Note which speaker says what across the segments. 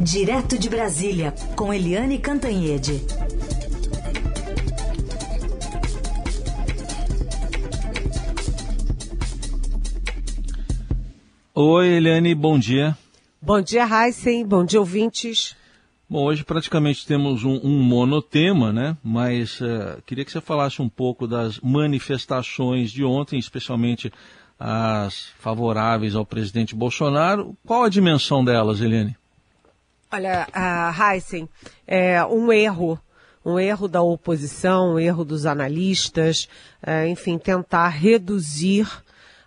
Speaker 1: Direto de Brasília, com Eliane Cantanhede.
Speaker 2: Oi, Eliane, bom dia.
Speaker 3: Bom dia, Heisen. Bom dia, ouvintes.
Speaker 2: Bom, hoje praticamente temos um, um monotema, né? Mas uh, queria que você falasse um pouco das manifestações de ontem, especialmente as favoráveis ao presidente Bolsonaro. Qual a dimensão delas, Eliane?
Speaker 3: Olha, uh, Heisen, é um erro, um erro da oposição, um erro dos analistas, uh, enfim, tentar reduzir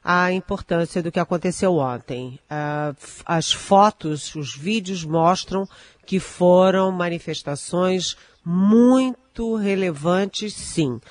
Speaker 3: a importância do que aconteceu ontem. Uh, as fotos, os vídeos mostram que foram manifestações muito relevantes, sim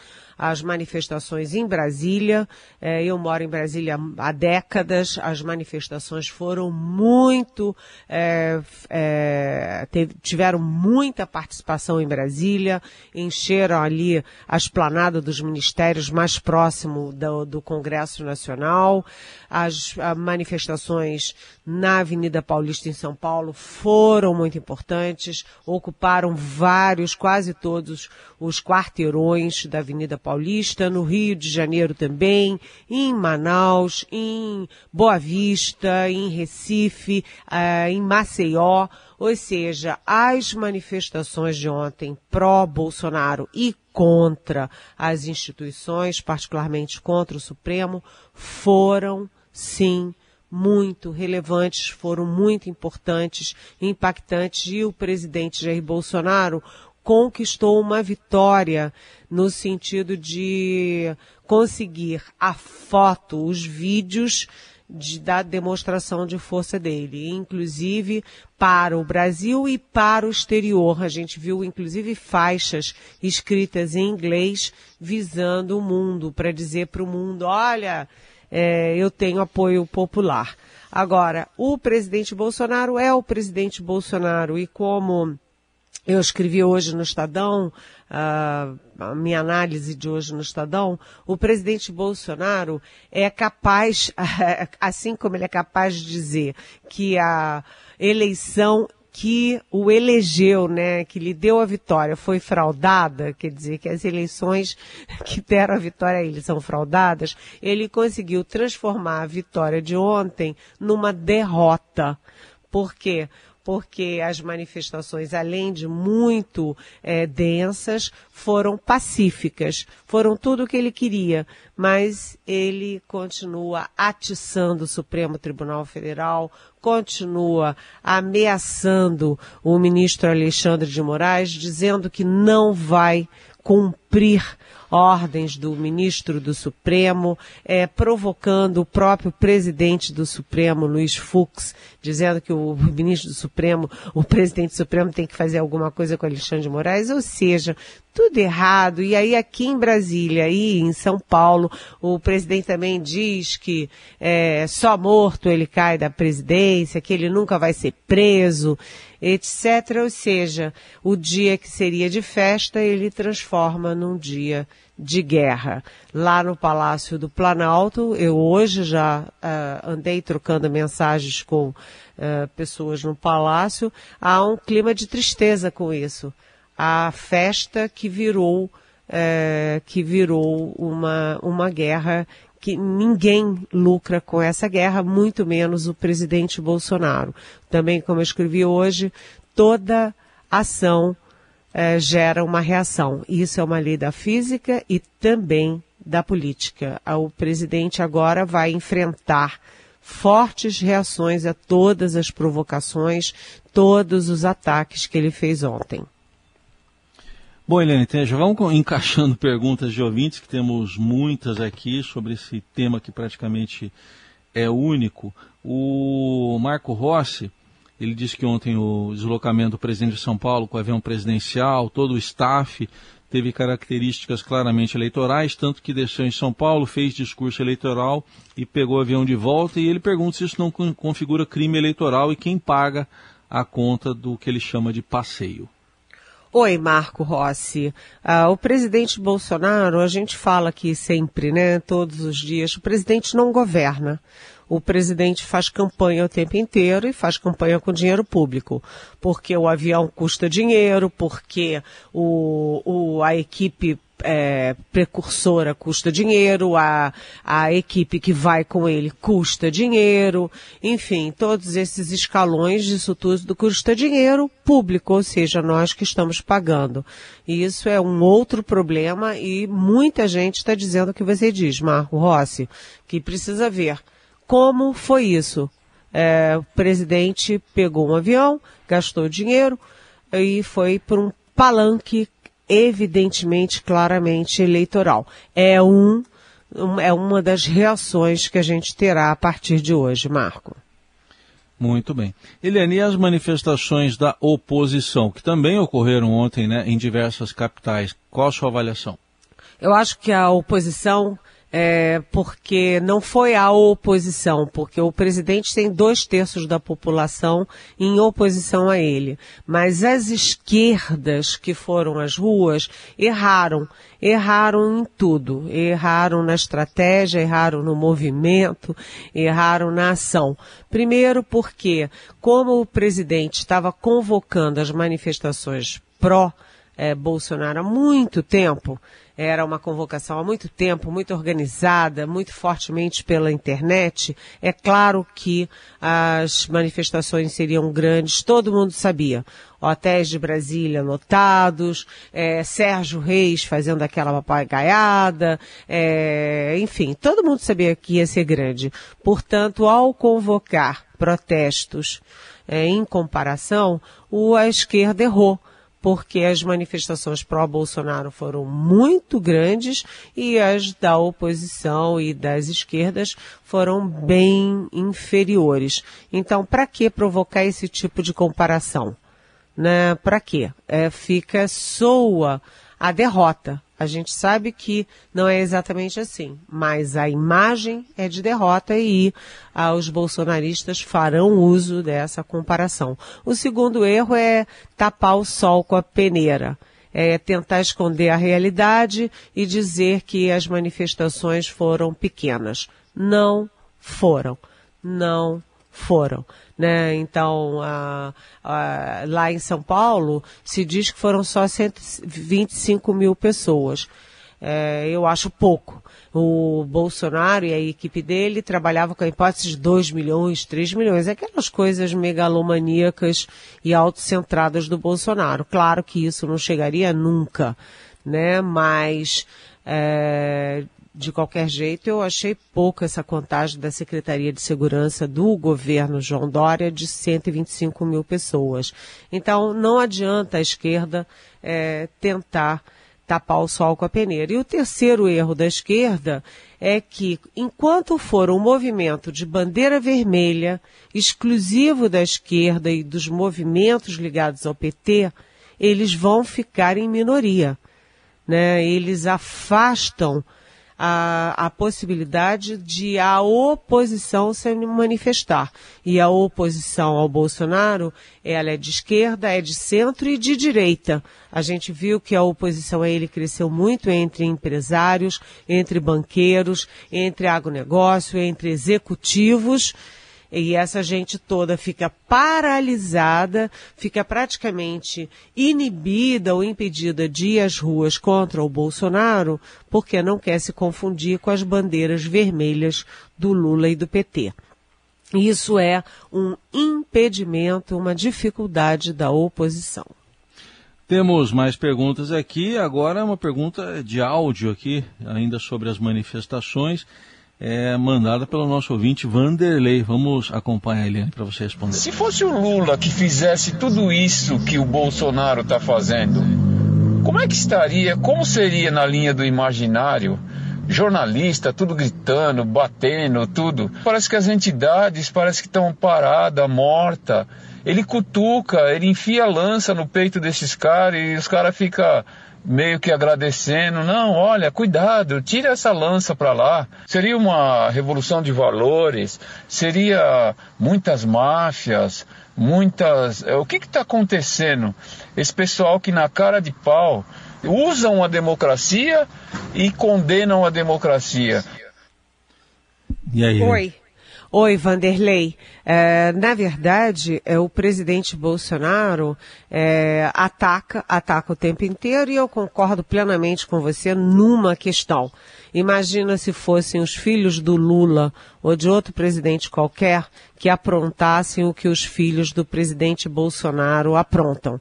Speaker 3: as manifestações em Brasília. É, eu moro em Brasília há décadas. As manifestações foram muito, é, é, teve, tiveram muita participação em Brasília, encheram ali a esplanada dos ministérios mais próximo do, do Congresso Nacional. As manifestações na Avenida Paulista em São Paulo foram muito importantes, ocuparam vários, quase todos os quarteirões da Avenida Paulista, no Rio de Janeiro também, em Manaus, em Boa Vista, em Recife, uh, em Maceió. Ou seja, as manifestações de ontem pró-Bolsonaro e contra as instituições, particularmente contra o Supremo, foram sim, muito relevantes, foram muito importantes, impactantes, e o presidente Jair Bolsonaro conquistou uma vitória no sentido de conseguir a foto, os vídeos de, da demonstração de força dele, inclusive para o Brasil e para o exterior. A gente viu, inclusive, faixas escritas em inglês visando o mundo, para dizer para o mundo, olha, é, eu tenho apoio popular. Agora, o presidente Bolsonaro é o presidente Bolsonaro e como eu escrevi hoje no Estadão, uh, a minha análise de hoje no Estadão, o presidente Bolsonaro é capaz, assim como ele é capaz de dizer que a eleição que o elegeu, né, que lhe deu a vitória, foi fraudada, quer dizer que as eleições que deram a vitória a ele são fraudadas, ele conseguiu transformar a vitória de ontem numa derrota. Por quê? Porque as manifestações, além de muito é, densas, foram pacíficas, foram tudo o que ele queria, mas ele continua atiçando o Supremo Tribunal Federal, continua ameaçando o ministro Alexandre de Moraes, dizendo que não vai cumprir ordens do ministro do Supremo, é, provocando o próprio presidente do Supremo, Luiz Fux, dizendo que o ministro do Supremo, o presidente do Supremo tem que fazer alguma coisa com Alexandre de Moraes, ou seja, tudo errado. E aí aqui em Brasília e em São Paulo, o presidente também diz que é, só morto ele cai da presidência, que ele nunca vai ser preso etc. Ou seja, o dia que seria de festa, ele transforma num dia de guerra. Lá no Palácio do Planalto, eu hoje já uh, andei trocando mensagens com uh, pessoas no Palácio, há um clima de tristeza com isso. A festa que virou, uh, que virou uma, uma guerra que ninguém lucra com essa guerra, muito menos o presidente Bolsonaro. Também, como eu escrevi hoje, toda ação é, gera uma reação. Isso é uma lei da física e também da política. O presidente agora vai enfrentar fortes reações a todas as provocações, todos os ataques que ele fez ontem.
Speaker 2: Bom, Helene, já vamos encaixando perguntas de ouvintes, que temos muitas aqui sobre esse tema que praticamente é único. O Marco Rossi, ele disse que ontem o deslocamento do presidente de São Paulo com o avião presidencial, todo o staff, teve características claramente eleitorais, tanto que desceu em São Paulo, fez discurso eleitoral e pegou o avião de volta. E ele pergunta se isso não configura crime eleitoral e quem paga a conta do que ele chama de passeio.
Speaker 3: Oi, Marco Rossi. Ah, o presidente Bolsonaro, a gente fala aqui sempre, né, todos os dias, o presidente não governa. O presidente faz campanha o tempo inteiro e faz campanha com dinheiro público. Porque o avião custa dinheiro, porque o, o, a equipe é, precursora custa dinheiro, a, a equipe que vai com ele custa dinheiro, enfim, todos esses escalões disso tudo custa dinheiro público, ou seja, nós que estamos pagando. E isso é um outro problema e muita gente está dizendo o que você diz, Marco Rossi, que precisa ver como foi isso. É, o presidente pegou um avião, gastou dinheiro e foi para um palanque evidentemente, claramente eleitoral. É um, é uma das reações que a gente terá a partir de hoje, Marco.
Speaker 2: Muito bem. Eliane, e as manifestações da oposição, que também ocorreram ontem né, em diversas capitais, qual a sua avaliação?
Speaker 3: Eu acho que a oposição é, porque não foi a oposição, porque o presidente tem dois terços da população em oposição a ele. Mas as esquerdas que foram às ruas erraram. Erraram em tudo. Erraram na estratégia, erraram no movimento, erraram na ação. Primeiro porque, como o presidente estava convocando as manifestações pró é, Bolsonaro há muito tempo, era uma convocação há muito tempo, muito organizada, muito fortemente pela internet. É claro que as manifestações seriam grandes, todo mundo sabia. Hotéis de Brasília lotados, é, Sérgio Reis fazendo aquela papagaiada, é, enfim, todo mundo sabia que ia ser grande. Portanto, ao convocar protestos é, em comparação, o, a esquerda errou porque as manifestações pró-Bolsonaro foram muito grandes e as da oposição e das esquerdas foram bem inferiores. Então, para que provocar esse tipo de comparação? Né? Para quê? É, fica soa a derrota. A gente sabe que não é exatamente assim, mas a imagem é de derrota e ah, os bolsonaristas farão uso dessa comparação. O segundo erro é tapar o sol com a peneira. É tentar esconder a realidade e dizer que as manifestações foram pequenas. Não foram. Não foram. Né? Então, a, a, lá em São Paulo, se diz que foram só 125 mil pessoas. É, eu acho pouco. O Bolsonaro e a equipe dele trabalhavam com a hipótese de 2 milhões, 3 milhões, aquelas coisas megalomaníacas e autocentradas do Bolsonaro. Claro que isso não chegaria nunca, né? Mas é, de qualquer jeito, eu achei pouco essa contagem da Secretaria de Segurança do governo João Dória de 125 mil pessoas. Então, não adianta a esquerda é, tentar tapar o sol com a peneira. E o terceiro erro da esquerda é que, enquanto for um movimento de bandeira vermelha, exclusivo da esquerda e dos movimentos ligados ao PT, eles vão ficar em minoria. Né? Eles afastam a, a possibilidade de a oposição se manifestar. E a oposição ao Bolsonaro, ela é de esquerda, é de centro e de direita. A gente viu que a oposição a ele cresceu muito entre empresários, entre banqueiros, entre agronegócio, entre executivos e essa gente toda fica paralisada, fica praticamente inibida ou impedida de ir às ruas contra o Bolsonaro, porque não quer se confundir com as bandeiras vermelhas do Lula e do PT. Isso é um impedimento, uma dificuldade da oposição.
Speaker 2: Temos mais perguntas aqui. Agora uma pergunta de áudio aqui, ainda sobre as manifestações é mandada pelo nosso ouvinte Vanderlei. Vamos acompanhar ele para você responder.
Speaker 4: Se fosse o Lula que fizesse tudo isso que o Bolsonaro está fazendo, como é que estaria? Como seria na linha do imaginário? Jornalista, tudo gritando, batendo, tudo. Parece que as entidades parece que estão paradas, mortas. Ele cutuca, ele enfia a lança no peito desses caras e os caras ficam meio que agradecendo, não, olha, cuidado, tira essa lança para lá. Seria uma revolução de valores, seria muitas máfias, muitas. É, o que está acontecendo? Esse pessoal que na cara de pau usam a democracia e condenam a democracia.
Speaker 3: E aí? Oi. Oi, Vanderlei. É, na verdade, é, o presidente Bolsonaro é, ataca, ataca o tempo inteiro e eu concordo plenamente com você numa questão. Imagina se fossem os filhos do Lula ou de outro presidente qualquer que aprontassem o que os filhos do presidente Bolsonaro aprontam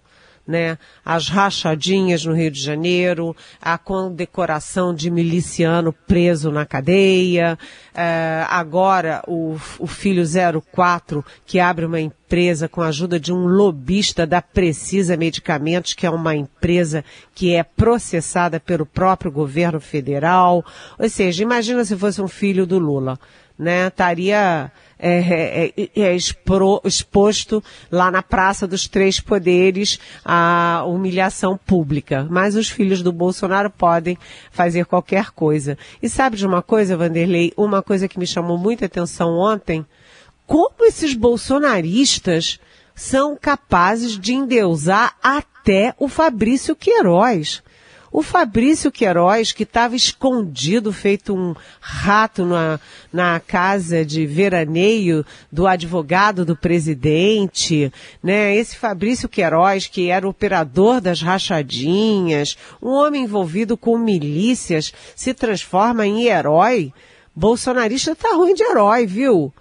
Speaker 3: né? As rachadinhas no Rio de Janeiro, a condecoração de miliciano preso na cadeia, é, agora o, o filho 04 que abre uma empresa com a ajuda de um lobista da Precisa Medicamentos, que é uma empresa que é processada pelo próprio governo federal. Ou seja, imagina se fosse um filho do Lula, né? Estaria é, é, é expro, exposto lá na Praça dos Três Poderes à humilhação pública. Mas os filhos do Bolsonaro podem fazer qualquer coisa. E sabe de uma coisa, Vanderlei? Uma coisa que me chamou muita atenção ontem? Como esses bolsonaristas são capazes de endeusar até o Fabrício Queiroz. O Fabrício Queiroz, que estava escondido, feito um rato na, na casa de veraneio do advogado do presidente, né? Esse Fabrício Queiroz, que era operador das rachadinhas, um homem envolvido com milícias, se transforma em herói. Bolsonarista tá ruim de herói, viu?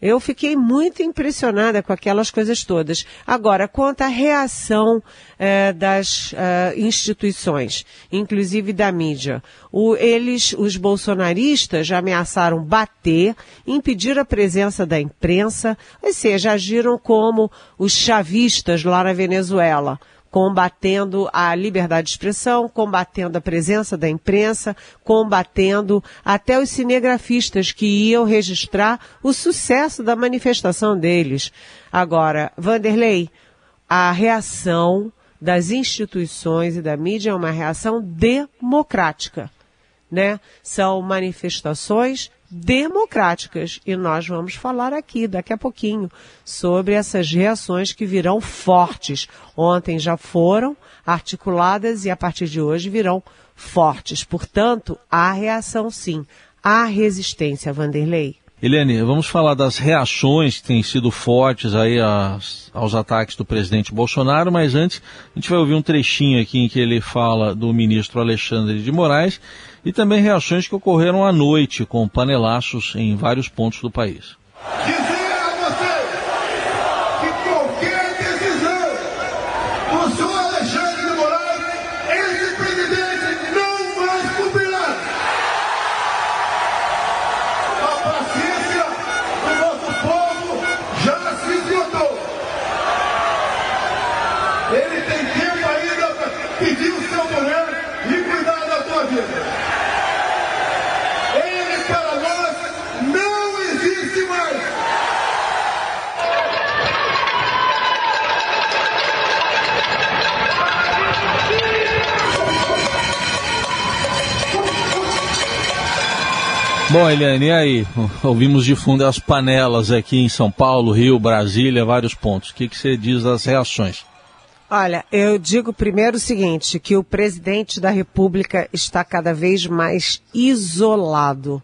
Speaker 3: Eu fiquei muito impressionada com aquelas coisas todas. Agora, quanto à reação eh, das eh, instituições, inclusive da mídia, o, eles, os bolsonaristas, ameaçaram bater, impedir a presença da imprensa, ou seja, agiram como os chavistas lá na Venezuela combatendo a liberdade de expressão, combatendo a presença da imprensa, combatendo até os cinegrafistas que iam registrar o sucesso da manifestação deles. Agora, Vanderlei, a reação das instituições e da mídia é uma reação democrática, né? São manifestações democráticas. E nós vamos falar aqui, daqui a pouquinho, sobre essas reações que virão fortes. Ontem já foram articuladas e a partir de hoje virão fortes. Portanto, há reação sim. Há resistência, Vanderlei.
Speaker 2: Helene, vamos falar das reações que têm sido fortes aí aos, ataques do presidente Bolsonaro, mas antes a gente vai ouvir um trechinho aqui em que ele fala do ministro Alexandre de Moraes e também reações que ocorreram à noite com panelaços em vários pontos do país. Bom, Eliane, e aí? Ouvimos de fundo as panelas aqui em São Paulo, Rio, Brasília, vários pontos. O que, que você diz das reações?
Speaker 3: Olha, eu digo primeiro o seguinte, que o presidente da República está cada vez mais isolado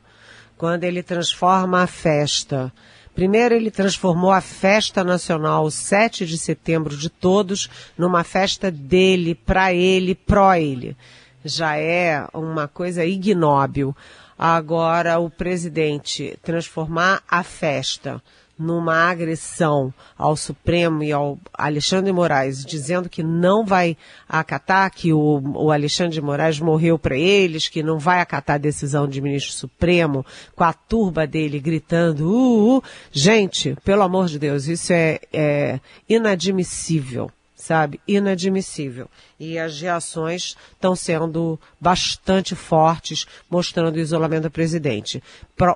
Speaker 3: quando ele transforma a festa. Primeiro, ele transformou a festa nacional, 7 de setembro de todos, numa festa dele, para ele, pró ele. Já é uma coisa ignóbil agora o presidente transformar a festa numa agressão ao Supremo e ao Alexandre Moraes, dizendo que não vai acatar, que o, o Alexandre Moraes morreu para eles, que não vai acatar a decisão de ministro Supremo, com a turba dele gritando, uh, uh. gente, pelo amor de Deus, isso é, é inadmissível sabe? Inadmissível. E as reações estão sendo bastante fortes, mostrando o isolamento do presidente.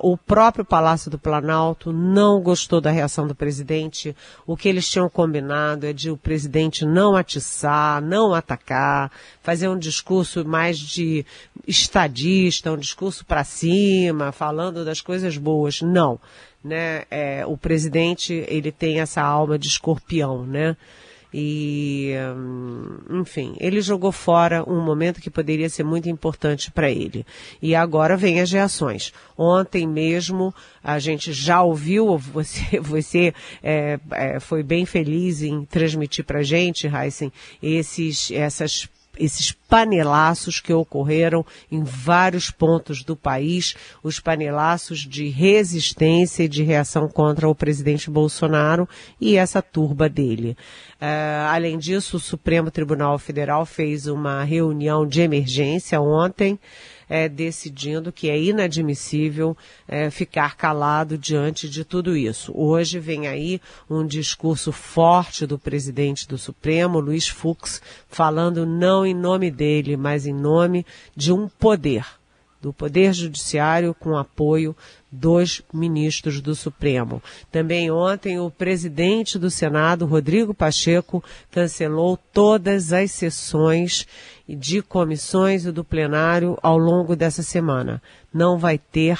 Speaker 3: O próprio Palácio do Planalto não gostou da reação do presidente. O que eles tinham combinado é de o presidente não atiçar, não atacar, fazer um discurso mais de estadista, um discurso para cima, falando das coisas boas. Não. Né? É, o presidente, ele tem essa alma de escorpião, né? E, hum, enfim, ele jogou fora um momento que poderia ser muito importante para ele. E agora vem as reações. Ontem mesmo a gente já ouviu, você, você é, é, foi bem feliz em transmitir para a gente, Heisen, esses, essas esses panelaços que ocorreram em vários pontos do país, os panelaços de resistência e de reação contra o presidente Bolsonaro e essa turba dele. Uh, além disso, o Supremo Tribunal Federal fez uma reunião de emergência ontem é, decidindo que é inadmissível é, ficar calado diante de tudo isso. Hoje vem aí um discurso forte do presidente do Supremo, Luiz Fux, falando não em nome dele, mas em nome de um poder do Poder Judiciário com apoio dos ministros do Supremo. Também ontem o presidente do Senado, Rodrigo Pacheco, cancelou todas as sessões de comissões e do plenário ao longo dessa semana. Não vai ter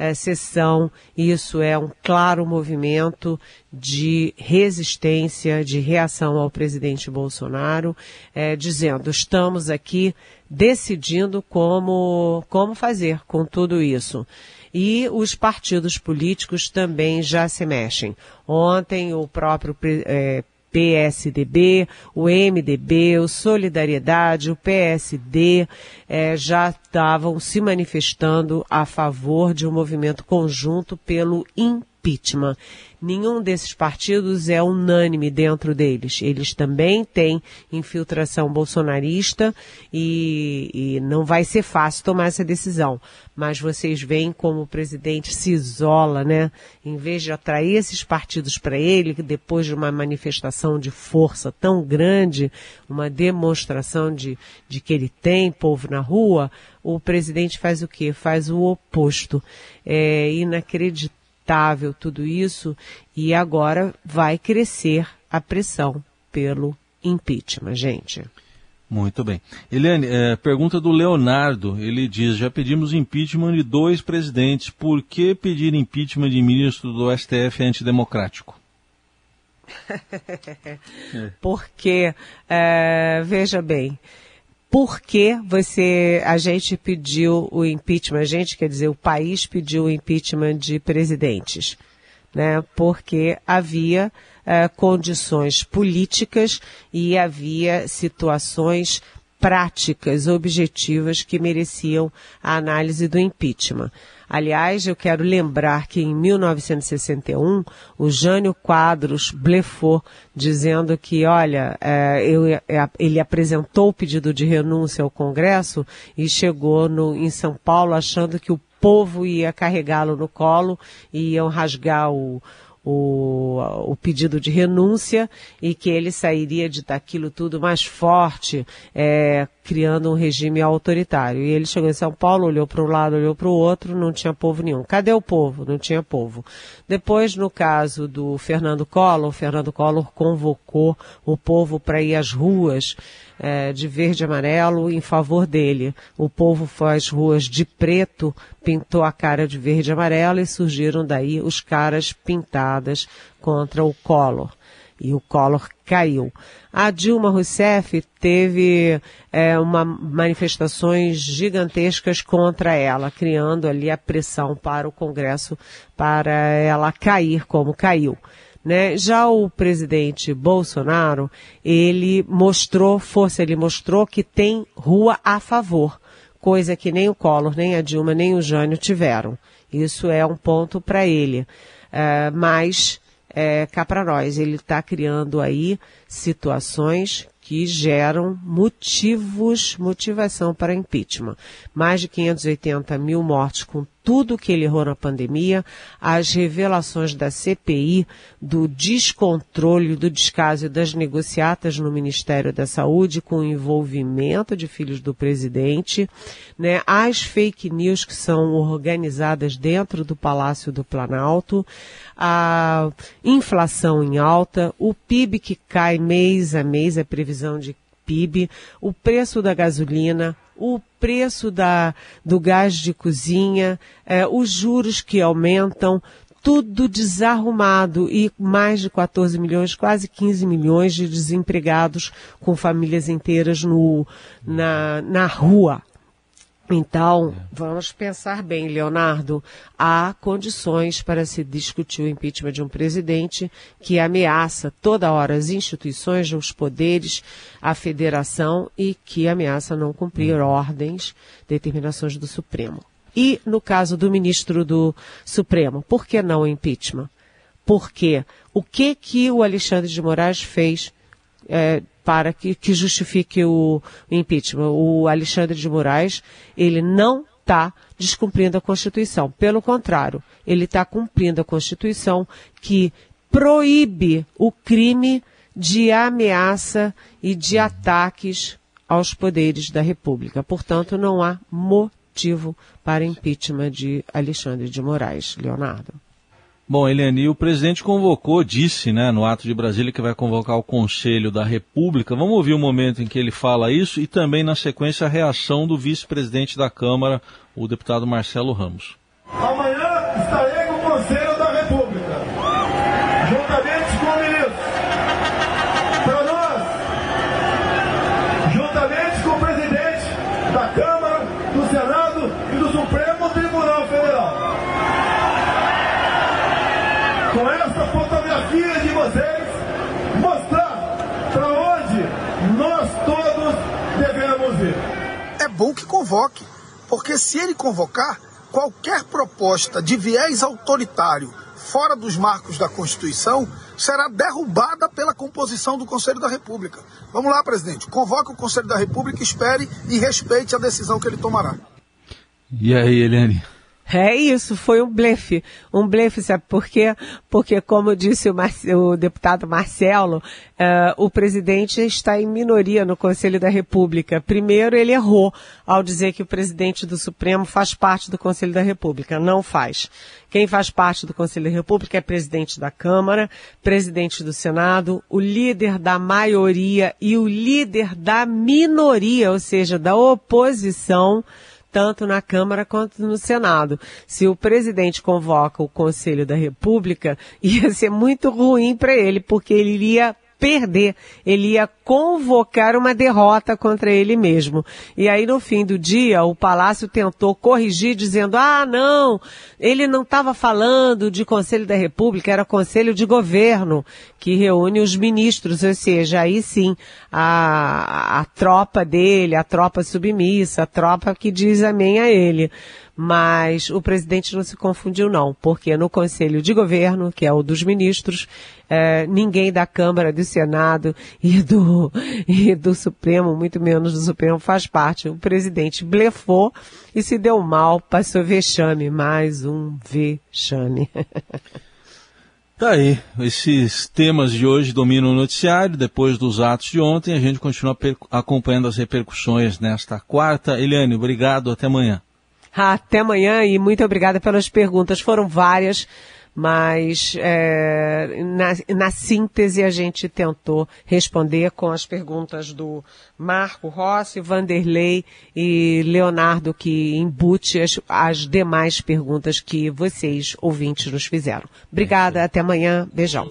Speaker 3: é, sessão. Isso é um claro movimento de resistência, de reação ao presidente Bolsonaro, é, dizendo estamos aqui decidindo como, como fazer com tudo isso. E os partidos políticos também já se mexem. Ontem o próprio é, PSDB, o MDB, o Solidariedade, o PSD eh, já estavam se manifestando a favor de um movimento conjunto pelo nenhum desses partidos é unânime dentro deles. Eles também têm infiltração bolsonarista e, e, não vai ser fácil tomar essa decisão. Mas vocês veem como o presidente se isola, né? Em vez de atrair esses partidos para ele, depois de uma manifestação de força tão grande, uma demonstração de, de que ele tem povo na rua, o presidente faz o quê? Faz o oposto. É inacreditável inevitável tudo isso e agora vai crescer a pressão pelo impeachment, gente.
Speaker 2: Muito bem. Eliane, é, pergunta do Leonardo. Ele diz: já pedimos impeachment de dois presidentes. Por que pedir impeachment de ministro do STF antidemocrático?
Speaker 3: Porque, é, veja bem, por que você, a gente pediu o impeachment, a gente quer dizer, o país pediu o impeachment de presidentes, né? Porque havia uh, condições políticas e havia situações práticas, objetivas que mereciam a análise do impeachment. Aliás, eu quero lembrar que em 1961, o Jânio Quadros blefou, dizendo que, olha, é, eu, é, ele apresentou o pedido de renúncia ao Congresso e chegou no, em São Paulo achando que o povo ia carregá-lo no colo e iam rasgar o, o, o pedido de renúncia e que ele sairia de daquilo tudo mais forte, é, criando um regime autoritário. E ele chegou em São Paulo, olhou para um lado, olhou para o outro, não tinha povo nenhum. Cadê o povo? Não tinha povo. Depois, no caso do Fernando Collor, Fernando Collor convocou o povo para ir às ruas é, de verde e amarelo em favor dele. O povo foi às ruas de preto, pintou a cara de verde e amarelo e surgiram daí os caras pintadas contra o Collor e o Collor caiu. A Dilma Rousseff teve é, uma, manifestações gigantescas contra ela, criando ali a pressão para o Congresso para ela cair como caiu. Né? Já o presidente Bolsonaro, ele mostrou força, ele mostrou que tem rua a favor, coisa que nem o Collor, nem a Dilma, nem o Jânio tiveram. Isso é um ponto para ele. Uh, mas é, cá para nós. Ele está criando aí situações que geram motivos, motivação para impeachment. Mais de 580 mil mortes com tudo que ele errou na pandemia, as revelações da CPI, do descontrole, do descaso das negociatas no Ministério da Saúde com o envolvimento de filhos do presidente, né, as fake news que são organizadas dentro do Palácio do Planalto, a inflação em alta, o PIB que cai mês a mês, a previsão de PIB, o preço da gasolina, o preço da, do gás de cozinha, é, os juros que aumentam, tudo desarrumado e mais de 14 milhões, quase 15 milhões de desempregados com famílias inteiras no, na, na rua. Então, vamos pensar bem, Leonardo. Há condições para se discutir o impeachment de um presidente que ameaça toda hora as instituições, os poderes, a federação e que ameaça não cumprir ordens, determinações do Supremo. E no caso do ministro do Supremo, por que não o impeachment? Porque o que que o Alexandre de Moraes fez é, para que, que justifique o impeachment? O Alexandre de Moraes, ele não está descumprindo a Constituição. Pelo contrário, ele está cumprindo a Constituição que proíbe o crime de ameaça e de ataques aos poderes da República. Portanto, não há motivo motivo para impeachment de Alexandre de Moraes. Leonardo.
Speaker 2: Bom, Eliane, o presidente convocou, disse, né, no ato de Brasília que vai convocar o Conselho da República. Vamos ouvir o momento em que ele fala isso e também, na sequência, a reação do vice-presidente da Câmara, o deputado Marcelo Ramos.
Speaker 5: Amanhã estarei com o Conselho da República, juntamente com o ministro. Para nós, juntamente com o presidente da Câmara, do Senado e do Supremo Tribunal Federal. Com essa fotografia de vocês, mostrar para onde nós todos devemos ir.
Speaker 6: É bom que convoque, porque se ele convocar, qualquer proposta de viés autoritário fora dos marcos da Constituição será derrubada pela composição do Conselho da República. Vamos lá, presidente. Convoque o Conselho da República, espere e respeite a decisão que ele tomará.
Speaker 2: E aí, Eliane?
Speaker 3: É isso, foi um blefe. Um blefe, sabe por quê? Porque, como disse o, o deputado Marcelo, uh, o presidente está em minoria no Conselho da República. Primeiro, ele errou ao dizer que o presidente do Supremo faz parte do Conselho da República. Não faz. Quem faz parte do Conselho da República é presidente da Câmara, presidente do Senado, o líder da maioria e o líder da minoria, ou seja, da oposição tanto na Câmara quanto no Senado. Se o presidente convoca o Conselho da República, ia ser muito ruim para ele, porque ele iria perder, ele ia convocar uma derrota contra ele mesmo. E aí no fim do dia, o Palácio tentou corrigir dizendo: "Ah, não, ele não estava falando de Conselho da República, era Conselho de Governo, que reúne os ministros, ou seja, aí sim, a, a tropa dele, a tropa submissa, a tropa que diz amém a ele mas o presidente não se confundiu não, porque no Conselho de Governo, que é o dos ministros, é, ninguém da Câmara, do Senado e do, e do Supremo, muito menos do Supremo, faz parte. O presidente blefou e se deu mal, passou vexame, mais um vexame.
Speaker 2: Tá aí, esses temas de hoje dominam o noticiário. Depois dos atos de ontem, a gente continua acompanhando as repercussões nesta quarta. Eliane, obrigado, até amanhã.
Speaker 3: Até amanhã e muito obrigada pelas perguntas. Foram várias, mas é, na, na, síntese a gente tentou responder com as perguntas do Marco Rossi, Vanderlei e Leonardo, que embute as, as demais perguntas que vocês, ouvintes, nos fizeram. Obrigada, até amanhã. Beijão.